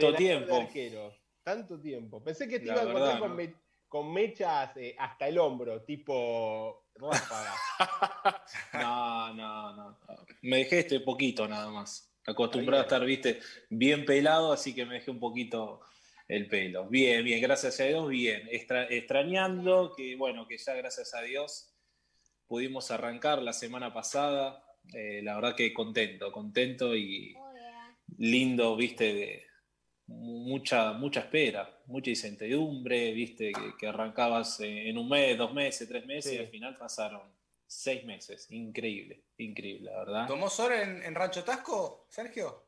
Tanto tiempo. tanto tiempo. Pensé que te iba a encontrar con, mechas eh, hasta el hombro, tipo ráfaga. no, no, no. Me dejé este poquito nada más. Acostumbrado a estar, viste, bien pelado, así que me dejé un poquito el pelo. Bien, bien, gracias a Dios, bien. extrañando que, bueno, que ya gracias a Dios pudimos arrancar la semana pasada. Eh, la verdad que contento, contento y lindo, viste, de mucha, mucha espera, mucha incertidumbre, viste, que, arrancabas en un mes, dos meses, tres meses y al final pasaron seis meses. Increíble, increíble, la verdad. ¿Tomó sol en, Rancho Tasco, Sergio?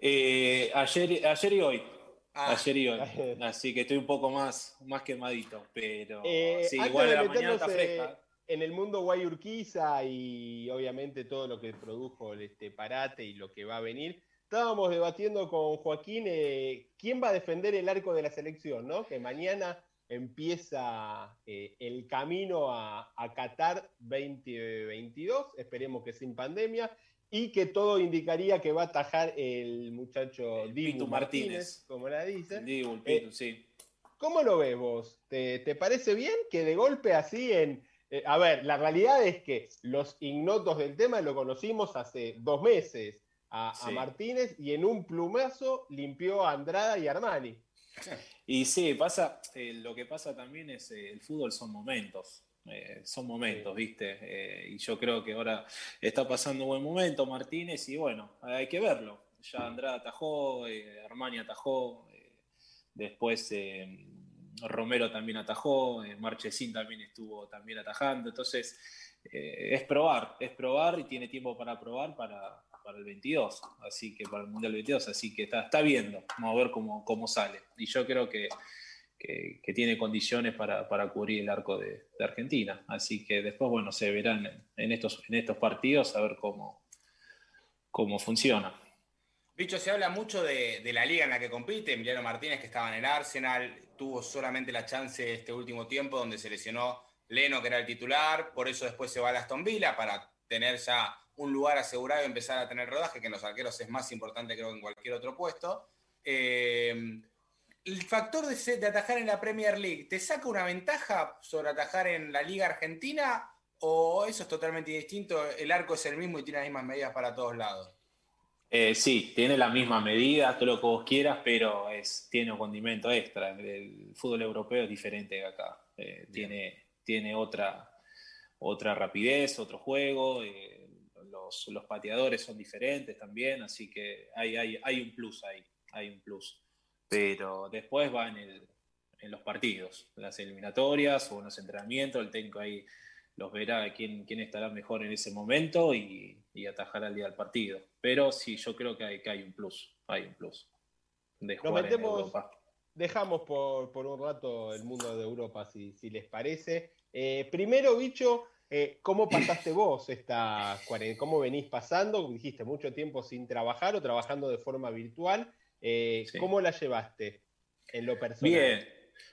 Eh, ayer, ayer y hoy. Ah. Ayer y hoy. Así que estoy un poco más, más quemadito, pero eh, sí, igual la mañana está fresca. En el mundo Guayurquiza y obviamente todo lo que produjo este parate y lo que va a venir, estábamos debatiendo con Joaquín eh, quién va a defender el arco de la selección, ¿no? Que mañana empieza eh, el camino a, Qatar 2022, esperemos que sin pandemia, y que todo indicaría que va a atajar el muchacho Dibu Martínez, como la dicen. Dibu, eh, sí. ¿Cómo lo ves vos? ¿Te, parece bien que de golpe así en... a ver, la realidad es que los ignotos del tema lo conocimos hace dos meses a, Martínez y en un plumazo limpió a Andrada y Armani. Y sí, pasa, eh, lo que pasa también es eh, el fútbol son momentos. Eh, son momentos, ¿viste? y yo creo que ahora está pasando un buen momento Martínez y bueno, hay que verlo. Ya Andrada atajó, Armani atajó, después Romero también atajó, Marchesín también estuvo también atajando, entonces es probar, es probar y tiene tiempo para probar para, para el 22, así que para el Mundial 22, así que está, viendo, vamos a ver cómo, cómo sale. Y yo creo que, que, tiene condiciones para, para, cubrir el arco de, Argentina, así que después, bueno, se verán en, estos, en estos partidos a ver cómo, cómo funciona. Bicho, se habla mucho de, de, la liga en la que compite. Emiliano Martínez, que estaba en el Arsenal, tuvo solamente la chance este último tiempo donde se lesionó Leno, que era el titular. Por eso después se va a Aston Villa para tener ya un lugar asegurado y empezar a tener rodaje, que en los arqueros es más importante creo que en cualquier otro puesto. Eh, el factor de, atajar en la Premier League, ¿te saca una ventaja sobre atajar en la Liga Argentina o eso es totalmente distinto? El arco es el mismo y tiene las mismas medidas para todos lados. Eh, sí, tiene la misma medida, todo lo que vos quieras, pero es, tiene un condimento extra. El fútbol europeo es diferente de acá. Eh, tiene, tiene otra, otra rapidez, otro juego los, pateadores son diferentes también, así que hay, hay, un plus ahí, hay un plus. Pero después va en, los partidos, en las eliminatorias o en los entrenamientos, el técnico ahí los verá quién, quién estará mejor en ese momento y, y atajará el día del partido. Pero sí, yo creo que hay, que hay un plus, hay un plus. De jugar Europa. Dejamos por, un rato el mundo de Europa, si, si les parece. Eh, primero, bicho, eh, ¿Cómo pasaste vos esta cuarentena? ¿Cómo venís pasando? Dijiste mucho tiempo sin trabajar o trabajando de forma virtual. Eh, ¿Cómo la llevaste en lo personal? Bien,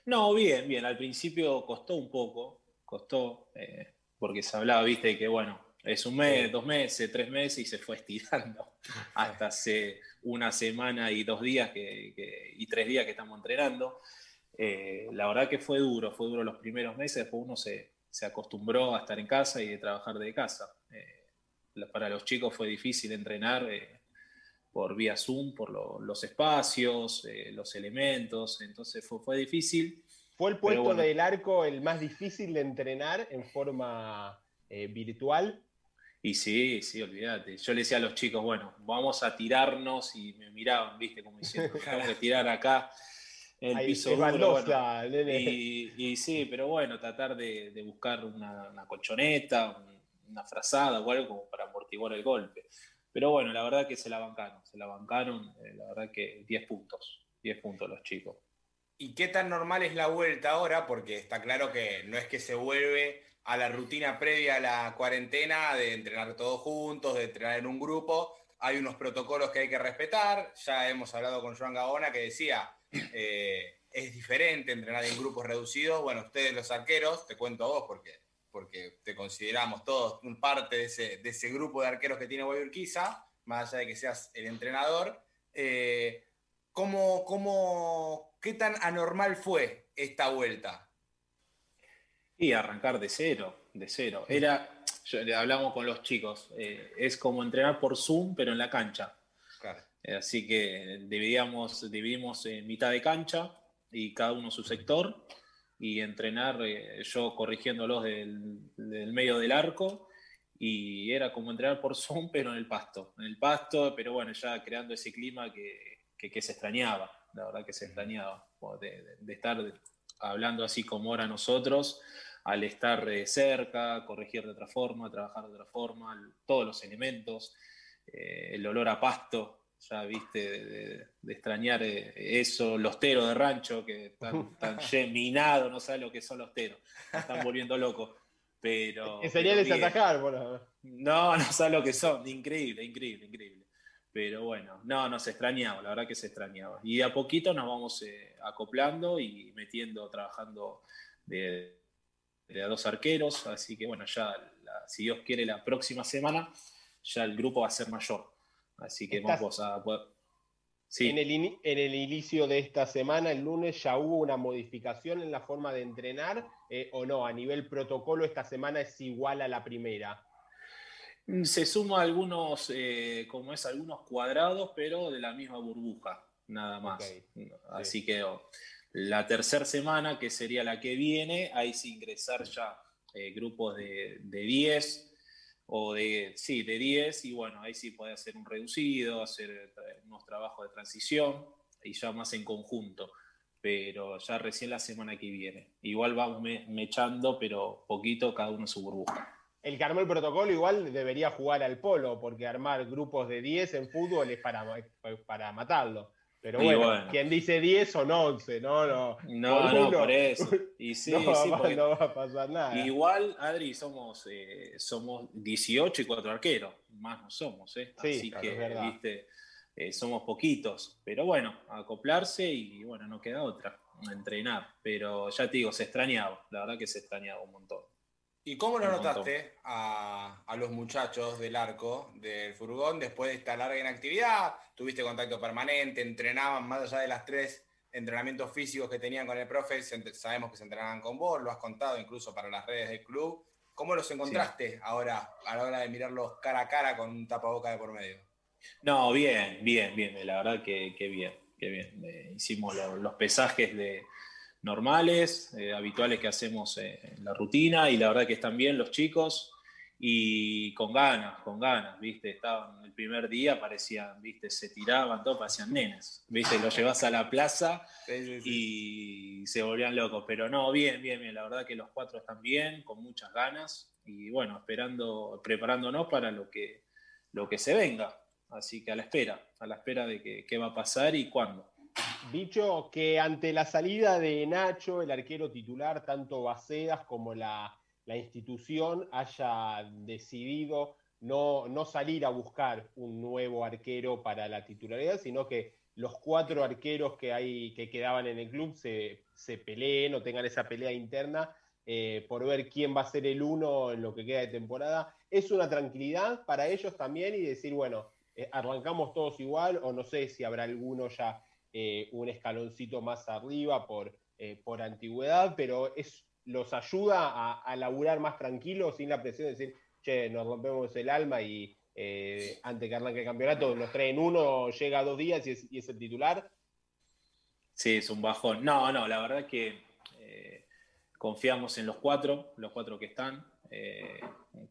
no, bien, bien. Al principio costó un poco, costó, eh, porque se hablaba, viste, que bueno, es un mes, dos meses, tres meses y se fue estirando hasta hace una semana y dos días y tres días que estamos entrenando. la verdad que fue duro, fue duro los primeros meses, después uno se, se acostumbró a estar en casa y de trabajar de casa. Eh, para los chicos fue difícil entrenar eh, por vía Zoom, por los espacios, eh, los elementos, entonces fue, fue difícil. ¿Fue el puesto del arco el más difícil de entrenar en forma virtual? Y sí, sí, olvídate. Yo le decía a los chicos, bueno, vamos a tirarnos y me miraban, viste, como diciendo, vamos a tirar acá el piso y, sí, pero bueno, tratar de, buscar una, colchoneta, una frazada o algo para amortiguar el golpe. Pero bueno, la verdad que se la bancaron, se la bancaron, eh, la verdad que 10 puntos, 10 puntos los chicos. ¿Y qué tan normal es la vuelta ahora? Porque está claro que no es que se vuelve a la rutina previa a la cuarentena de entrenar todos juntos, de entrenar en un grupo. Hay unos protocolos que hay que respetar. Ya hemos hablado con Joan Gaona que decía, eh, es diferente entrenar en grupos reducidos. Bueno, ustedes los arqueros, te cuento a vos porque, porque te consideramos todos un parte de ese, grupo de arqueros que tiene Guayurquiza, más allá de que seas el entrenador. Eh, ¿cómo, cómo, ¿qué tan anormal fue esta vuelta? Y arrancar de cero, de cero. Era, hablamos con los chicos, eh, es como entrenar por Zoom, pero en la cancha. Eh, así que dividíamos, dividimos en mitad de cancha y cada uno su sector y entrenar eh, yo corrigiéndolos del, del, medio del arco y era como entrenar por Zoom pero en el pasto, en el pasto, pero bueno, ya creando ese clima que, que, se extrañaba, la verdad que se extrañaba, de, de, estar hablando así como ahora nosotros, al estar eh, cerca, corregir de otra forma, trabajar de otra forma, todos los elementos, el olor a pasto, ya viste, de, extrañar eh, eso, los teros de rancho que están, tan minados, no sabe lo que son los teros, están volviendo locos. Pero. Enseñales a atajar, bueno. No, no sabe lo que son, increíble, increíble, increíble. Pero bueno, no, nos extrañaba, la verdad que se extrañaba. Y a poquito nos vamos eh, acoplando y metiendo, trabajando de, a dos arqueros. Así que bueno, ya, si Dios quiere, la próxima semana ya el grupo va a ser mayor. Así que vamos a poder... Sí. En, el en el inicio de esta semana, el lunes, ya hubo una modificación en la forma de entrenar eh, o no, a nivel protocolo esta semana es igual a la primera. Mm, se suma algunos, eh, como es, algunos cuadrados, pero de la misma burbuja, nada más. Así que la tercera semana, que sería la que viene, ahí sí ingresar ya eh, grupos de, de 10, o de, sí, de 10, y bueno, ahí sí puede hacer un reducido, hacer eh, unos trabajos de transición y ya más en conjunto, pero ya recién la semana que viene. Igual vamos mechando, pero poquito cada uno su burbuja. El que protocolo igual debería jugar al polo, porque armar grupos de 10 en fútbol es para, para matarlo. Pero bueno, quien dice 10 son 11, ¿no? No, no, no por eso. Y sí, no, sí, porque no va a pasar nada. Igual, Adri, somos, eh, somos 18 y 4 arqueros, más no somos, ¿eh? Sí, Así que, viste, eh, somos poquitos. Pero bueno, acoplarse y bueno, no queda otra, entrenar. Pero ya te digo, se extrañaba, la verdad que se extrañaba un montón. ¿Y cómo lo notaste a, los muchachos del arco, del furgón, después de esta larga inactividad? ¿Tuviste contacto permanente? ¿Entrenaban más allá de las tres entrenamientos físicos que tenían con el profe? Sabemos que se entrenaban con vos, lo has contado incluso para las redes del club. ¿Cómo los encontraste ahora a la hora de mirarlos cara a cara con un tapaboca de por medio? No, bien, bien, bien. La verdad que, bien, que bien. Eh, hicimos los pesajes de normales, eh, habituales que hacemos en la rutina y la verdad que están bien los chicos y con ganas, con ganas, ¿viste? Estaban el primer día, parecían, ¿viste? Se tiraban, todo, parecían nenes, ¿viste? Los llevas a la plaza y se volvían locos, pero no, bien, bien, bien, la verdad que los cuatro están bien, con muchas ganas y bueno, esperando, preparándonos para lo que, lo que se venga, así que a la espera, a la espera de qué va a pasar y cuándo. Dicho que ante la salida de Nacho, el arquero titular, tanto Bacedas como la, institución haya decidido no, no, salir a buscar un nuevo arquero para la titularidad, sino que los cuatro arqueros que, hay, que quedaban en el club se, se peleen o tengan esa pelea interna eh, por ver quién va a ser el uno en lo que queda de temporada. Es una tranquilidad para ellos también y decir, bueno, eh, arrancamos todos igual o no sé si habrá alguno ya eh, un escaloncito más arriba por, eh, por antigüedad, pero es, los ayuda a, a, laburar más tranquilo, sin la presión de decir, che, nos rompemos el alma y eh, antes que arranque el campeonato nos traen uno, llega a dos días y es, el titular. Sí, es un bajón. No, no, la verdad que confiamos en los cuatro, los cuatro que están.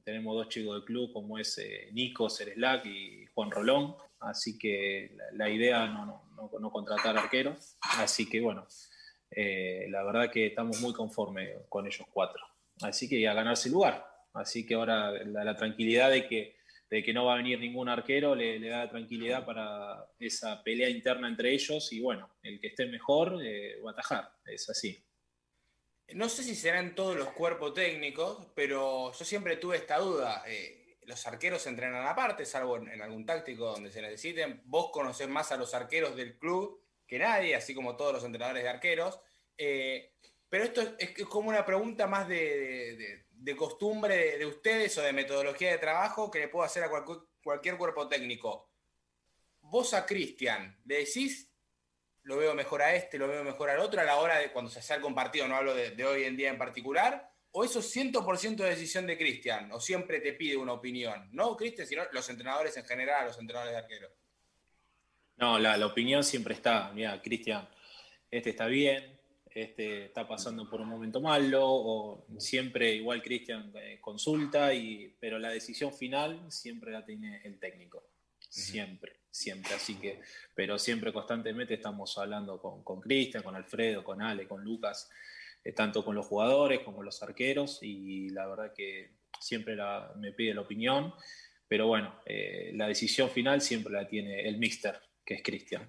tenemos dos chicos del club, como es Nico, Cereslac y Juan Rolón. Así que la, idea no, no, contratar arqueros. Así que bueno, eh, la verdad que estamos muy conformes con ellos cuatro. Así que a ganarse el lugar. Así que ahora la, tranquilidad de que, de que no va a venir ningún arquero le, da tranquilidad para esa pelea interna entre ellos y bueno, el que esté mejor eh, va a atajar. Es así. No sé si serán todos los cuerpos técnicos, pero yo siempre tuve esta duda. Eh, los arqueros entrenan aparte, salvo en, algún táctico donde se necesiten. Vos conocés más a los arqueros del club que nadie, así como todos los entrenadores de arqueros. Eh, pero esto es, como una pregunta más de, costumbre de, ustedes o de metodología de trabajo que le puedo hacer a cualquier, cuerpo técnico. Vos a Cristian, ¿le decís lo veo mejor a este, lo veo mejor al otro a la hora de cuando se hace algún partido, no hablo de, hoy en día en particular, o eso es 100% de decisión de Cristian, o siempre te pide una opinión, no Cristian, sino los entrenadores en general, los entrenadores de arquero. No, la, opinión siempre está, mira, Cristian, este está bien, este está pasando por un momento malo, o siempre igual Cristian eh, consulta, y, pero la decisión final siempre la tiene el técnico, siempre siempre. Así que, pero siempre constantemente estamos hablando con Cristian, con, Alfredo, con Ale, con Lucas, eh, tanto con los jugadores como los arqueros, y la verdad que siempre me pide la opinión, pero bueno, eh, la decisión final siempre la tiene el mister, que es Cristian.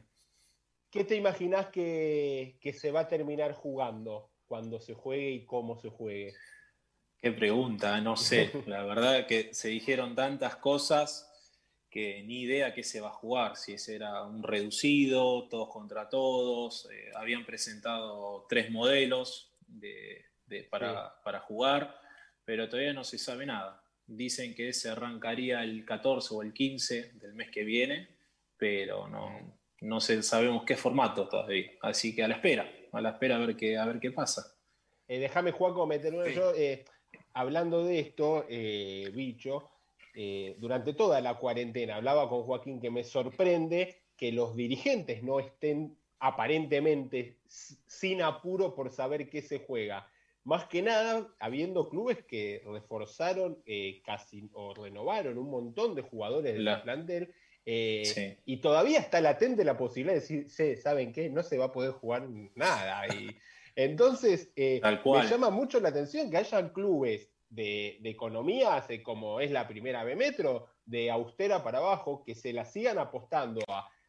¿Qué te imaginas que, que se va a terminar jugando cuando se juegue y cómo se juegue? Qué pregunta, no sé. La verdad que se dijeron tantas cosas que ni idea qué se va a jugar, si ese era un reducido, todos contra todos, eh, habían presentado tres modelos de, para, jugar, pero todavía no se sabe nada. Dicen que se arrancaría el 14 o el 15 del mes que viene, pero no, no sabemos qué formato todavía. Así que a la espera, a la espera a ver qué, a ver qué pasa. Eh, déjame, Juaco, meter yo. Eh, hablando de esto, bicho, eh, durante toda la cuarentena. Hablaba con Joaquín que me sorprende que los dirigentes no estén aparentemente sin apuro por saber qué se juega. Más que nada, habiendo clubes que reforzaron eh, casi o renovaron un montón de jugadores del la... plantel. Eh, y todavía está latente la posibilidad de decir, ¿saben qué? No se va a poder jugar nada. Y, entonces, me llama mucho la atención que hayan clubes de, economía, como es la primera B Metro, de austera para abajo, que se la sigan apostando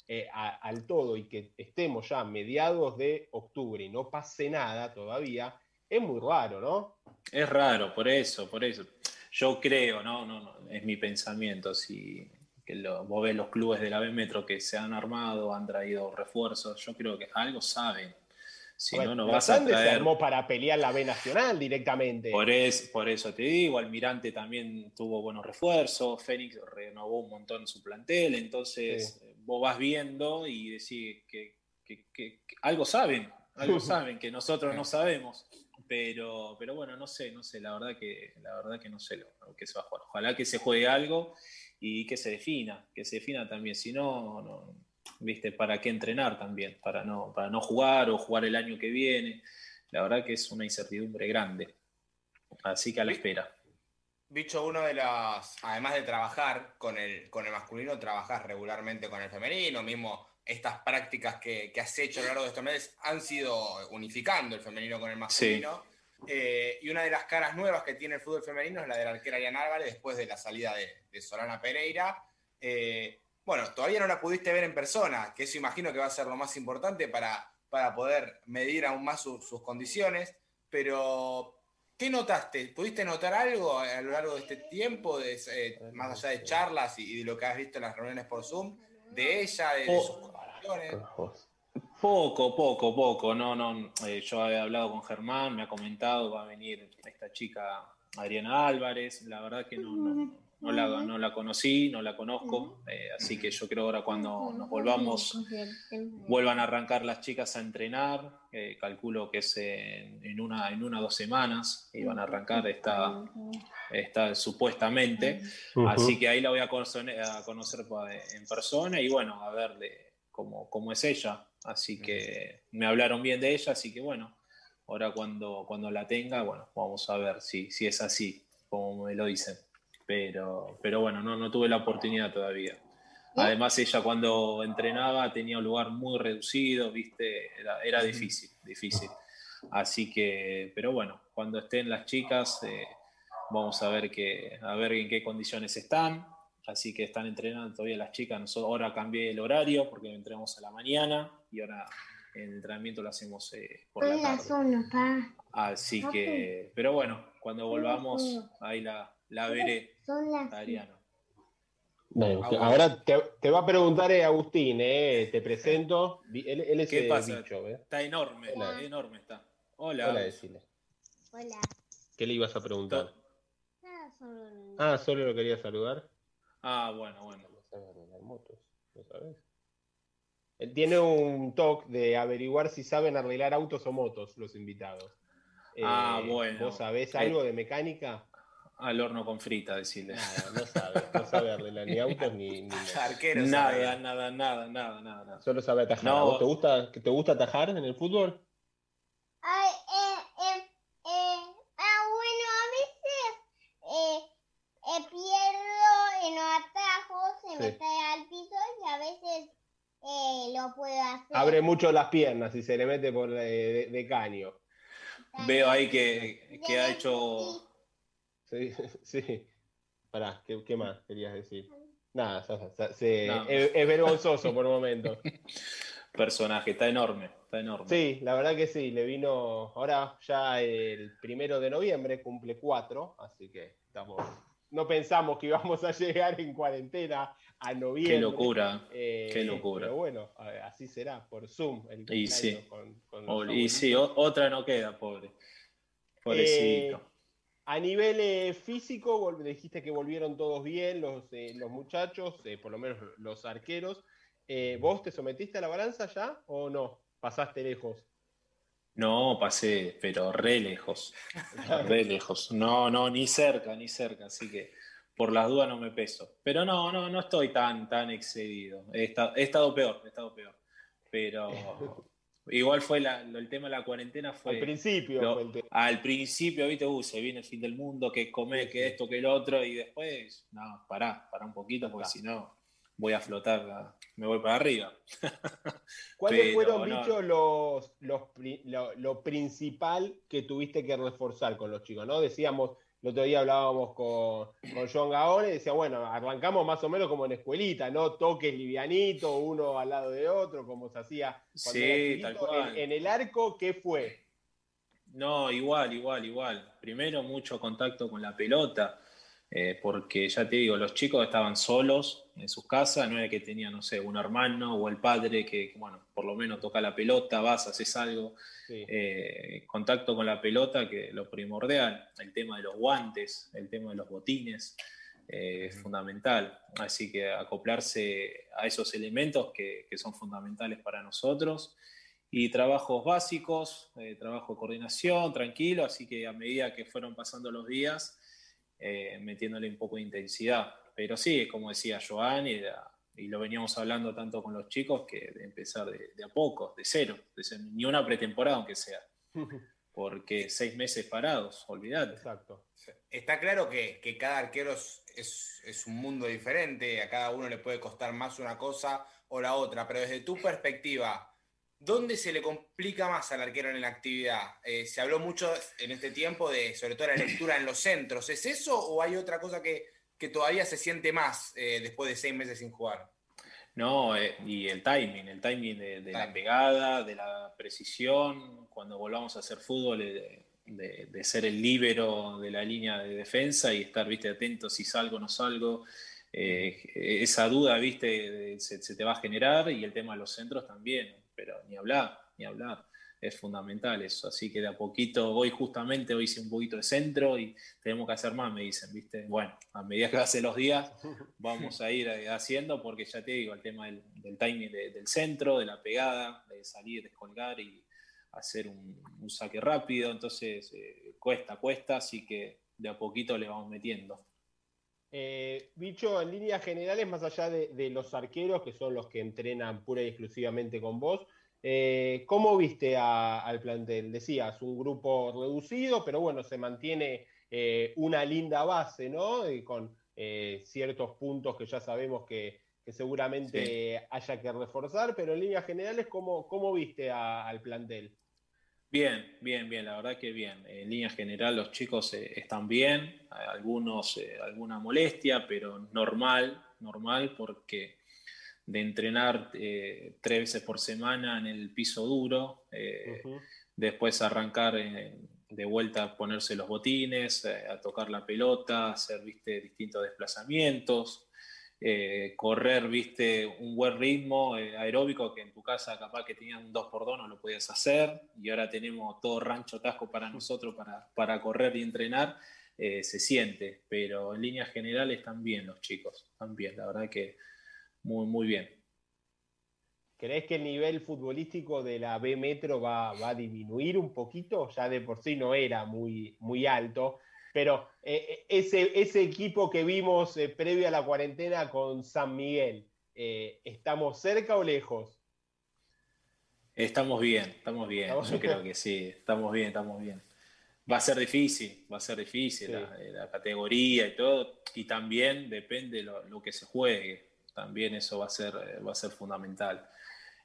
eh, al todo y que estemos ya mediados de octubre y no pase nada todavía, es muy raro, ¿no? Es raro, por eso, por eso. Yo creo, no, no, no es mi pensamiento, si que lo, vos ves los clubes de la B Metro que se han armado, han traído refuerzos, yo creo que algo saben, si no, no vas a traer... se armó para pelear la B Nacional directamente. Por, es, por eso te digo, Almirante también tuvo buenos refuerzos, Fénix renovó un montón su plantel, entonces eh, vos vas viendo y decís que, algo saben, algo saben que nosotros no sabemos. Pero, pero bueno, no sé, no sé, la verdad que, la verdad que no sé lo, que se va a jugar. Ojalá que se juegue algo y que se defina, que se defina también. Si no, no ¿viste? ¿Para qué entrenar también? Para no, para no jugar o jugar el año que viene. La verdad que es una incertidumbre grande. Así que a la espera. Bicho, uno de las, además de trabajar con el, con el masculino, trabajas regularmente con el femenino, mismo estas prácticas que, has hecho a lo largo de estos meses han sido unificando el femenino con el masculino. Eh, y una de las caras nuevas que tiene el fútbol femenino es la de la arquera Ian Álvarez después de la salida de, Solana Pereira. Eh, bueno, todavía no la pudiste ver en persona, que eso imagino que va a ser lo más importante para, para poder medir aún más sus condiciones, pero ¿qué notaste? ¿Pudiste notar algo a lo largo de este tiempo, de, eh, más allá de charlas y, de lo que has visto en las reuniones por Zoom, de ella, de, sus condiciones? Poco, poco, poco. No, no. Eh, yo he hablado con Germán, me ha comentado, va a venir esta chica Adriana Álvarez. La verdad que no, no la, no la conocí, no la conozco, eh, así que yo creo ahora cuando nos volvamos, vuelvan a arrancar las chicas a entrenar, eh, calculo que es en, una, en una o dos semanas, iban a arrancar esta, esta supuestamente, así que ahí la voy a conocer, a conocer en persona y bueno, a ver cómo, cómo es ella, así que me hablaron bien de ella, así que bueno, ahora cuando, cuando la tenga, bueno, vamos a ver si, si es así, como me lo dicen pero, pero bueno, no, no tuve la oportunidad todavía. Además, ella cuando entrenaba tenía un lugar muy reducido, ¿viste? Era, difícil, difícil. Así que, pero bueno, cuando estén las chicas, eh, vamos a ver, que, a ver en qué condiciones están. Así que están entrenando todavía las chicas. Nosotros ahora cambié el horario porque entrenamos a la mañana y ahora el entrenamiento lo hacemos eh, por la tarde. Así que, pero bueno, cuando volvamos, ahí la, la veré. Son las. Ariano. ahora te, va a preguntar eh, Agustín, eh, te presento. Él, es ¿Qué pasa? Eh. Está enorme, enorme está. Hola. Hola. Hola. ¿Qué le ibas a preguntar? Ah, solo lo quería saludar. Ah, bueno, bueno. motos, ¿lo sabes? Tiene un toque de averiguar si saben arreglar autos o motos los invitados. ah, bueno. ¿Vos sabés algo de mecánica? Al horno con frita, decirle. Nada, no sabe, no sabe arreglar ni autos ni, ni arqueros. Nada, nada, nada, nada, nada, Solo sabe atajar. No. te gusta, te gusta atajar en el fútbol? Ay, eh, eh, eh, ah, bueno, a veces eh, pierdo en los atajos, se me cae al piso y a veces lo puedo hacer. Abre mucho las piernas y se le mete por de, caño. Veo ahí que, que ha hecho Sí, sí. Pará, ¿qué, más querías decir? Nada, Es, vergonzoso por momento. Personaje, está enorme, está enorme. Sí, la verdad que sí, le vino, ahora ya el primero de noviembre, cumple cuatro, así que estamos, no pensamos que íbamos a llegar en cuarentena a noviembre. Qué locura, eh, qué locura. Pero bueno, así será, por Zoom. y sí, y sí otra no queda, pobre. Pobrecito. Eh, a nivel eh, físico, dijiste que volvieron todos bien los, eh, los muchachos, eh, por lo menos los arqueros. ¿Vos te sometiste a la balanza ya o no? ¿Pasaste lejos? No, pasé, pero re lejos. re lejos. No, no, ni cerca, ni cerca. Así que por las dudas no me peso. Pero no, no, no estoy tan, tan excedido. He estado, he estado peor, he estado peor. Pero Igual fue el tema de la cuarentena fue. Al principio. Al principio, viste, uh, se viene el fin del mundo, que come, que esto, que el otro, y después, no, pará, pará un poquito, porque si no, voy a flotar, me voy para arriba. ¿Cuáles fueron, bicho, los, los, lo, lo, principal que tuviste que reforzar con los chicos? ¿no? Decíamos, el otro día hablábamos con, con John Gaone y decía, bueno, arrancamos más o menos como en escuelita, ¿no? Toques livianito, uno al lado de otro, como se hacía sí, tal cual. En, el arco, ¿qué fue? No, igual, igual, igual. Primero, mucho contacto con la pelota. Eh, porque ya te digo, los chicos estaban solos en sus casas, no era que tenían, no sé, un hermano o el padre que, bueno, por lo menos toca la pelota, vas, haces algo, eh, contacto con la pelota, que lo primordial, el tema de los guantes, el tema de los botines, eh, es fundamental, así que acoplarse a esos elementos que, que son fundamentales para nosotros. Y trabajos básicos, trabajo de coordinación, tranquilo, así que a medida que fueron pasando los días, eh, metiéndole un poco de intensidad. Pero sí, como decía Joan, y, lo veníamos hablando tanto con los chicos, que de empezar de, a poco, de cero, ni una pretemporada aunque sea. Porque seis meses parados, olvidate. Exacto. Está claro que, cada arquero es, es, un mundo diferente, a cada uno le puede costar más una cosa o la otra, pero desde tu perspectiva, ¿Dónde se le complica más al arquero en la actividad? Eh, se habló mucho en este tiempo de, sobre todo, la lectura en los centros. ¿Es eso o hay otra cosa que, todavía se siente más eh, después de seis meses sin jugar? No, eh, y el timing, el timing de, la pegada, de la precisión, cuando volvamos a hacer fútbol, de, ser el líbero de la línea de defensa y estar, viste, atento si salgo o no salgo. esa duda, viste, se te va a generar y el tema de los centros también pero ni hablar, ni hablar. Es fundamental eso. Así que de a poquito, hoy justamente, hoy hice un poquito de centro y tenemos que hacer más, me dicen, ¿viste? Bueno, a medida que pasen los días, vamos a ir eh, haciendo, porque ya te digo, el tema del, timing del centro, de la pegada, de salir, descolgar y hacer un, saque rápido. Entonces, eh, cuesta, cuesta, así que de a poquito le vamos metiendo. Eh, Bicho, en líneas generales, más allá de, los arqueros, que son los que entrenan pura y exclusivamente con vos, eh, ¿cómo viste al plantel? Decías, un grupo reducido, pero bueno, se mantiene eh, una linda base, ¿no? con ciertos puntos que ya sabemos que, seguramente haya que reforzar, pero en líneas generales, ¿cómo, cómo viste al plantel? Bien, bien, bien, la verdad que bien. En línea general los chicos eh, están bien, algunos eh, alguna molestia, pero normal, normal porque de entrenar eh, tres veces por semana en el piso duro, después arrancar de vuelta a ponerse los botines, a tocar la pelota, hacer ¿viste? distintos desplazamientos, eh, correr, viste, un buen ritmo eh, aeróbico que en tu casa capaz que tenías un 2x2 no lo podías hacer y ahora tenemos todo rancho tasco para nosotros para, para correr y entrenar, eh, se siente, pero en líneas generales están bien los chicos, están bien, la verdad que muy, muy bien. ¿Crees que el nivel futbolístico de la B Metro va, a disminuir un poquito? Ya de por sí no era muy, muy alto, pero eh, eh, ese, ese equipo que vimos eh, previo a la cuarentena con San Miguel, ¿estamos cerca o lejos? Estamos bien, estamos bien, yo creo que sí, estamos bien, estamos bien. Va a ser difícil, va a ser difícil la, categoría y todo, y también depende lo, lo que se juegue, también eso va a ser, va a ser fundamental.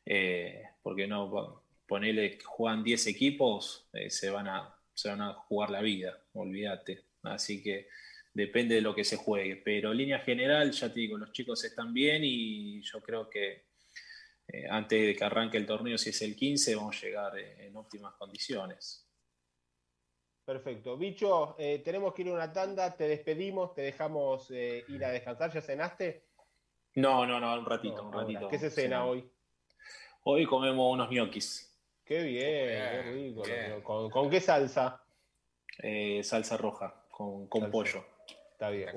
Eh, porque no, ponerle que juegan 10 equipos, eh, se, van a, se van a jugar la vida, olvídate. Así que depende de lo que se juegue. Pero en línea general, ya te digo, los chicos están bien y yo creo que eh, antes de que arranque el torneo, si es el 15, vamos a llegar en óptimas condiciones. Perfecto. Bicho, tenemos que ir a una tanda, te despedimos, te dejamos ir a descansar. ¿Ya cenaste? No, no, no, un ratito, un ratito. ¿Qué se cena hoy? Hoy comemos unos ñoquis. Qué bien, qué rico. ¿Con, qué salsa? Eh, salsa roja, con, pollo. Está bien.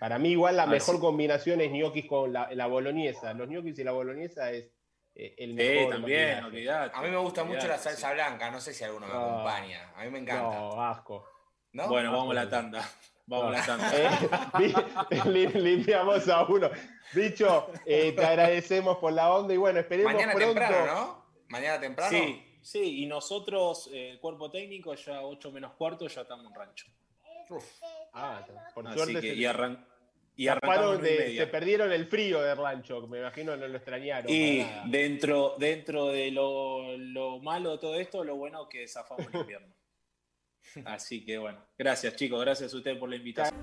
Para mí igual la mejor combinación es ñoquis con la, la, boloñesa. Los ñoquis y la boloñesa es eh, el mejor. Sí, también, olvidate, A mí me gusta mucho la salsa blanca, no sé si alguno me ah. acompaña. A mí me encanta. No, asco. Bueno, vamos a la tanda. Vamos a la tanda. Eh, limpiamos a uno. Dicho, eh, te agradecemos por la onda y bueno, esperemos Mañana temprano, ¿no? Mañana temprano. Sí, sí, y nosotros, eh, el cuerpo técnico, ya 8 menos cuarto, ya estamos en rancho. Ah, por suerte. Que, y, arran y arrancamos de, se perdieron el frío de rancho, me imagino no lo extrañaron. Y dentro, dentro de lo, lo, malo de todo esto, lo bueno que zafamos el invierno. Así que bueno, gracias chicos, gracias a ustedes por la invitación.